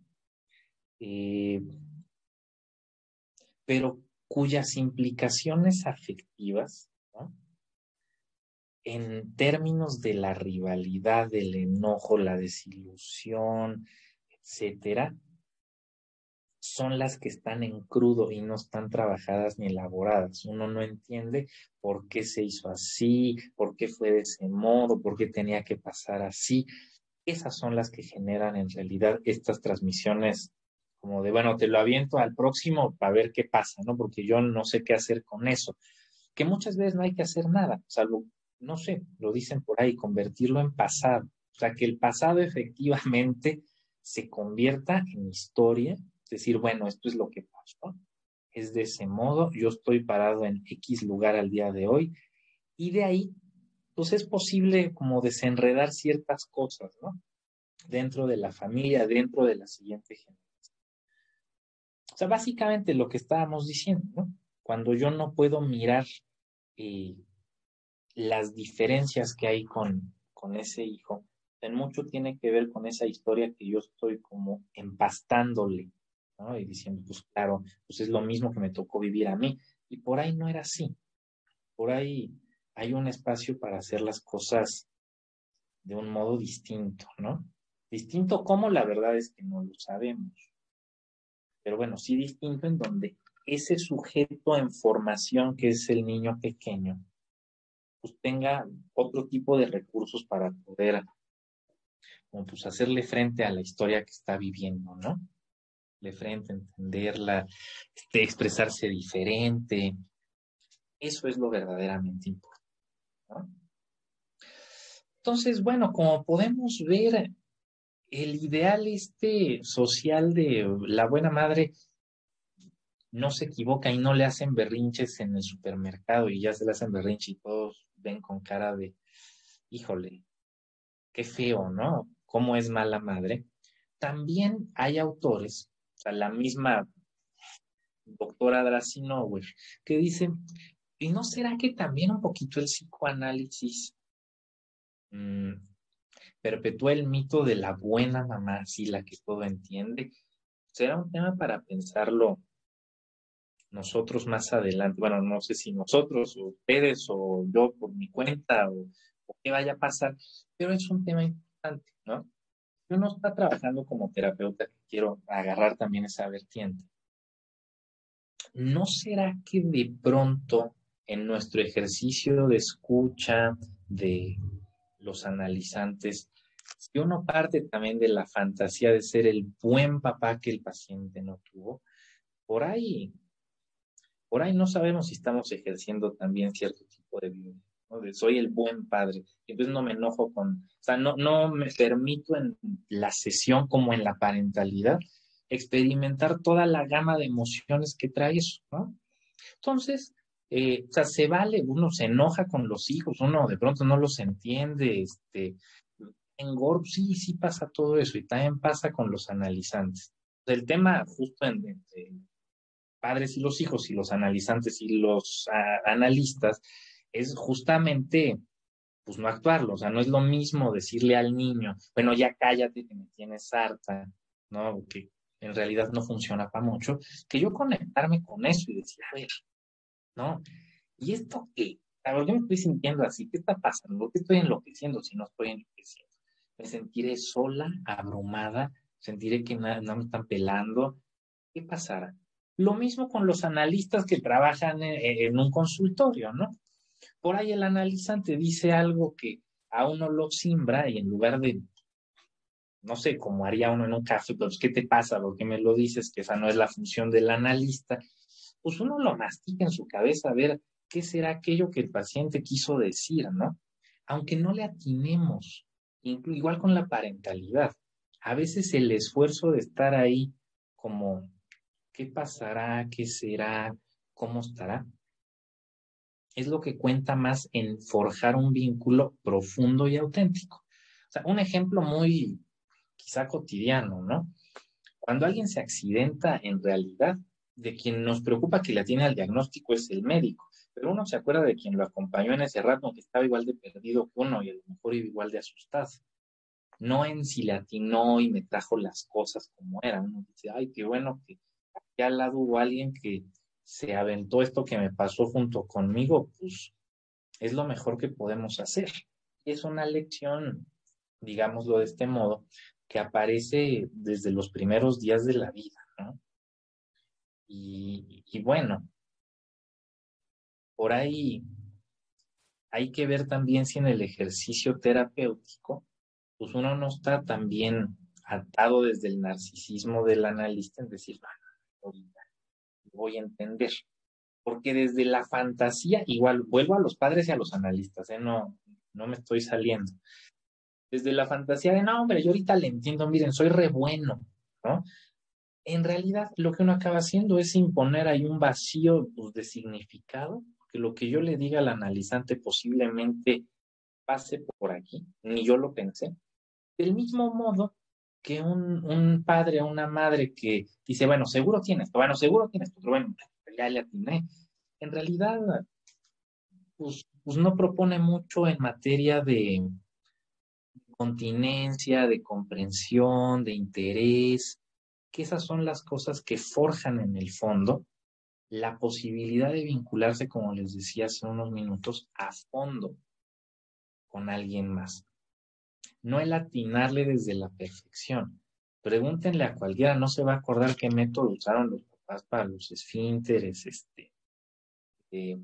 Eh, pero cuyas implicaciones afectivas, en términos de la rivalidad, del enojo, la desilusión, etcétera, son las que están en crudo y no están trabajadas ni elaboradas. Uno no entiende por qué se hizo así, por qué fue de ese modo, por qué tenía que pasar así. Esas son las que generan en realidad estas transmisiones como de, bueno, te lo aviento al próximo para ver qué pasa, ¿no? Porque yo no sé qué hacer con eso. Que muchas veces no hay que hacer nada, salvo, no sé, lo dicen por ahí, convertirlo en pasado. O sea, que el pasado efectivamente se convierta en historia decir, bueno, esto es lo que pasó, es de ese modo, yo estoy parado en X lugar al día de hoy, y de ahí, pues es posible como desenredar ciertas cosas, ¿no? Dentro de la familia, dentro de la siguiente generación. Sea, básicamente lo que estábamos diciendo, ¿no? Cuando yo no puedo mirar eh, las diferencias que hay con, con ese hijo, en mucho tiene que ver con esa historia que yo estoy como empastándole y diciendo, pues claro, pues es lo mismo que me tocó vivir a mí. Y por ahí no era así. Por ahí hay un espacio para hacer las cosas de un modo distinto, ¿no? Distinto como la verdad es que no lo sabemos. Pero bueno, sí distinto en donde ese sujeto en formación que es el niño pequeño, pues tenga otro tipo de recursos para poder, pues hacerle frente a la historia que está viviendo, ¿no? de frente, entenderla, este, expresarse diferente. Eso es lo verdaderamente importante. Entonces, bueno, como podemos ver, el ideal este social de la buena madre no se equivoca y no le hacen berrinches en el supermercado y ya se le hacen berrinches y todos ven con cara de, híjole, qué feo, ¿no? ¿Cómo es mala madre? También hay autores la misma doctora Drasinauer, que dice, ¿y no será que también un poquito el psicoanálisis mm, perpetúa el mito de la buena mamá, sí, la que todo entiende. Será un tema para pensarlo nosotros más adelante. Bueno, no sé si nosotros ustedes o yo por mi cuenta o, o qué vaya a pasar, pero es un tema importante, ¿no? Si uno está trabajando como terapeuta, quiero agarrar también esa vertiente. ¿No será que de pronto en nuestro ejercicio de escucha de los analizantes, si uno parte también de la fantasía de ser el buen papá que el paciente no tuvo, por ahí, por ahí no sabemos si estamos ejerciendo también cierto tipo de violencia. ¿no? De soy el buen padre. Entonces no me enojo con, o sea, no, no me permito en la sesión como en la parentalidad experimentar toda la gama de emociones que trae eso, ¿no? Entonces, eh, o sea, se vale, uno se enoja con los hijos, uno de pronto no los entiende, este, en GORB sí, sí pasa todo eso y también pasa con los analizantes. El tema justo entre padres y los hijos y los analizantes y los analistas es justamente pues no actuarlo, o sea, no es lo mismo decirle al niño, bueno, ya cállate que me tienes harta, ¿no? Que en realidad no funciona para mucho, que yo conectarme con eso y decir, a ver, ¿no? ¿Y esto qué? A ver, yo me estoy sintiendo así, ¿qué está pasando? ¿Por qué estoy enloqueciendo si no estoy enloqueciendo? Me sentiré sola, abrumada, sentiré que no me están pelando. ¿Qué pasará? Lo mismo con los analistas que trabajan en, en un consultorio, ¿no? Por ahí el analizante dice algo que a uno lo simbra y en lugar de no sé, cómo haría uno en un caso, pero ¿qué te pasa? ¿Por qué me lo dices? Que esa no es la función del analista. Pues uno lo mastica en su cabeza a ver qué será aquello que el paciente quiso decir, ¿no? Aunque no le atinemos, igual con la parentalidad. A veces el esfuerzo de estar ahí como, ¿qué pasará? ¿Qué será? ¿Cómo estará? Es lo que cuenta más en forjar un vínculo profundo y auténtico. O sea, un ejemplo muy quizá cotidiano, ¿no? Cuando alguien se accidenta, en realidad, de quien nos preocupa que le atiene al diagnóstico es el médico, pero uno se acuerda de quien lo acompañó en ese rato, que estaba igual de perdido que uno y a lo mejor igual de asustado. No en si le atinó y me trajo las cosas como eran. Uno dice, ay, qué bueno que aquí al lado hubo alguien que se aventó esto que me pasó junto conmigo, pues es lo mejor que podemos hacer. Es una lección, digámoslo de este modo, que aparece desde los primeros días de la vida, ¿no? Y, bueno, por ahí hay que ver también si en el ejercicio terapéutico, pues uno no está también atado desde el narcisismo del analista en decir, bueno, voy a entender. Porque desde la fantasía, igual vuelvo a los padres y a los analistas, ¿eh? no, no me estoy saliendo desde la fantasía de, no, hombre, yo ahorita le entiendo, miren, soy re bueno, ¿no? En realidad, lo que uno acaba haciendo es imponer ahí un vacío pues, de significado, que lo que yo le diga al analizante posiblemente pase por aquí, ni yo lo pensé. Del mismo modo que un, padre o una madre que dice, bueno, seguro tienes bueno, seguro tienes pero bueno, ya le atiné. En realidad, pues, pues no propone mucho en materia de, continencia, de comprensión, de interés, que esas son las cosas que forjan en el fondo la posibilidad de vincularse, como les decía hace unos minutos, a fondo con alguien más. No el atinarle desde la perfección. Pregúntenle a cualquiera, no se va a acordar qué método usaron los papás para los esfínteres, este, eh,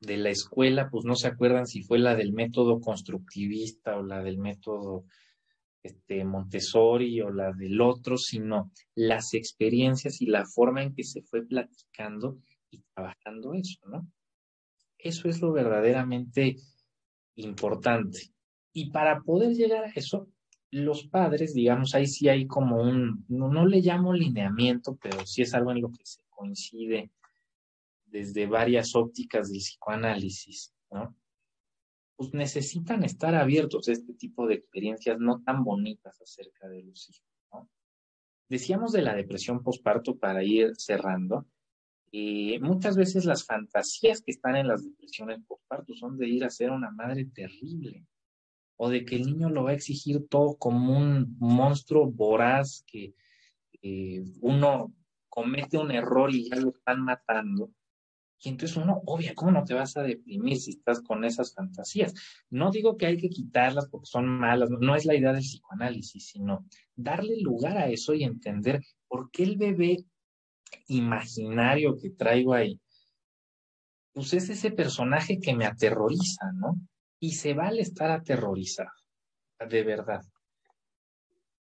de la escuela, pues no se acuerdan si fue la del método constructivista o la del método este, Montessori o la del otro, sino las experiencias y la forma en que se fue platicando y trabajando eso, ¿no? Eso es lo verdaderamente importante. Y para poder llegar a eso, los padres, digamos, ahí sí hay como un, no, no le llamo lineamiento, pero sí es algo en lo que se coincide desde varias ópticas del psicoanálisis, ¿no? Pues necesitan estar abiertos a este tipo de experiencias no tan bonitas acerca de los hijos, ¿no? Decíamos de la depresión postparto para ir cerrando. y muchas veces las fantasías que están en las depresiones postparto son de ir a ser una madre terrible, o de que el niño lo va a exigir todo como un monstruo voraz que uno comete un error y ya lo están matando. Y entonces uno, obvio, ¿cómo no te vas a deprimir si estás con esas fantasías? No digo que hay que quitarlas porque son malas, no es la idea del psicoanálisis, sino darle lugar a eso y entender por qué el bebé imaginario que traigo ahí, pues es ese personaje que me aterroriza, ¿no? Y se vale estar aterrorizado, de verdad.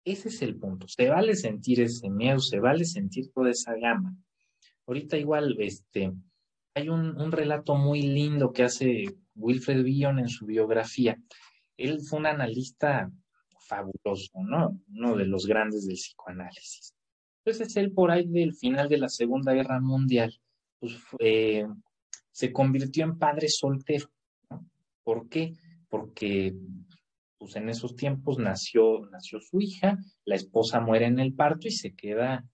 Ese es el punto. Se vale sentir ese miedo, se vale sentir toda esa gama. Ahorita igual, este, hay un, relato muy lindo que hace Wilfred Bion en su biografía. Él fue un analista fabuloso, ¿no? Uno de los grandes del psicoanálisis. Entonces él por ahí del final de la Segunda Guerra Mundial, pues se convirtió en padre soltero. ¿no? ¿Por qué? Porque pues en esos tiempos nació, nació su hija, la esposa muere en el parto y se queda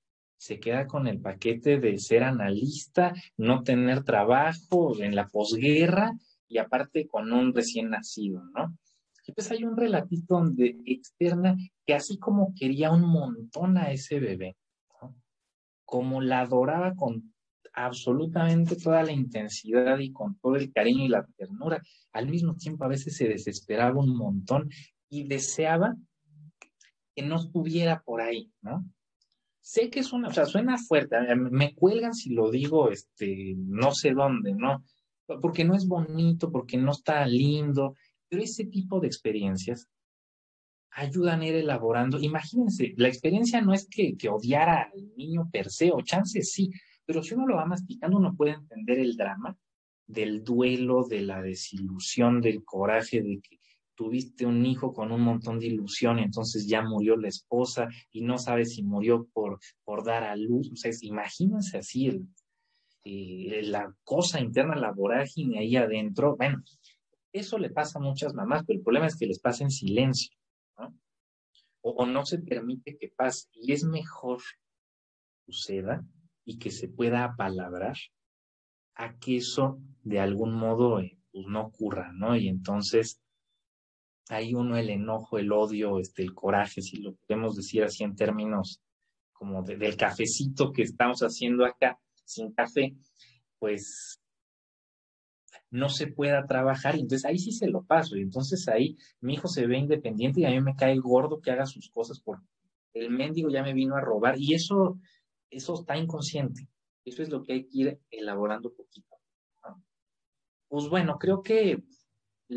se queda con el paquete de ser analista, no tener trabajo en la posguerra y aparte con un recién nacido, ¿no? Y pues hay un relatito donde externa que así como quería un montón a ese bebé, ¿no? como la adoraba con absolutamente toda la intensidad y con todo el cariño y la ternura, al mismo tiempo a veces se desesperaba un montón y deseaba que no estuviera por ahí, ¿no? Sé que es una, o sea, suena fuerte, me cuelgan si lo digo, este, no sé dónde, ¿no? Porque no es bonito, porque no está lindo, pero ese tipo de experiencias ayudan a ir elaborando. Imagínense, la experiencia no es que, que odiara al niño per se, o chances sí, pero si uno lo va masticando, uno puede entender el drama del duelo, de la desilusión, del coraje, de que tuviste un hijo con un montón de ilusión entonces ya murió la esposa y no sabes si murió por, por dar a luz. O sea, imagínense así el, eh, la cosa interna, la vorágine ahí adentro. Bueno, eso le pasa a muchas mamás, pero el problema es que les pasa en silencio, o no se permite que pase. Y es mejor suceda y que se pueda apalabrar a que eso de algún modo eh, pues no ocurra, ¿no? Y entonces hay uno el enojo, el odio, este, el coraje, si lo podemos decir así en términos como del cafecito que estamos haciendo acá sin café, pues no se pueda trabajar entonces ahí sí se lo paso y entonces ahí mi hijo se ve independiente y a mí me cae gordo que haga sus cosas porque el mendigo ya me vino a robar y eso, eso está inconsciente. Eso es lo que hay que ir elaborando poquito. Pues bueno, creo que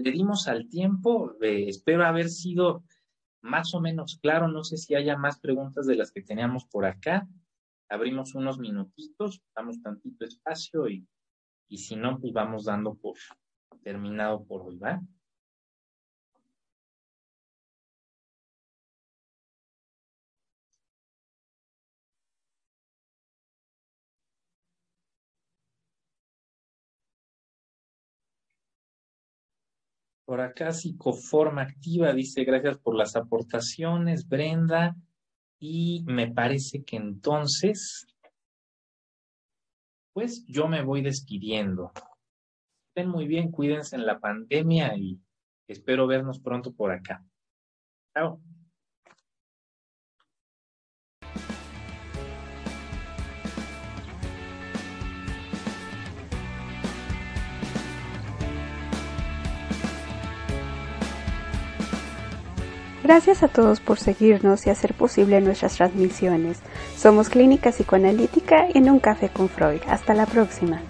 le dimos al tiempo, eh, espero haber sido más o menos claro, no sé si haya más preguntas de las que teníamos por acá. Abrimos unos minutitos, damos tantito espacio y, y si no, pues vamos dando por terminado por hoy, ¿va? Por acá, Psicoforma Activa dice, gracias por las aportaciones, Brenda. Y me parece que entonces, pues yo me voy despidiendo. Estén muy bien, cuídense en la pandemia y espero vernos pronto por acá. Chao. Gracias a todos por seguirnos y hacer posible nuestras transmisiones. Somos Clínica Psicoanalítica en un café con Freud. Hasta la próxima.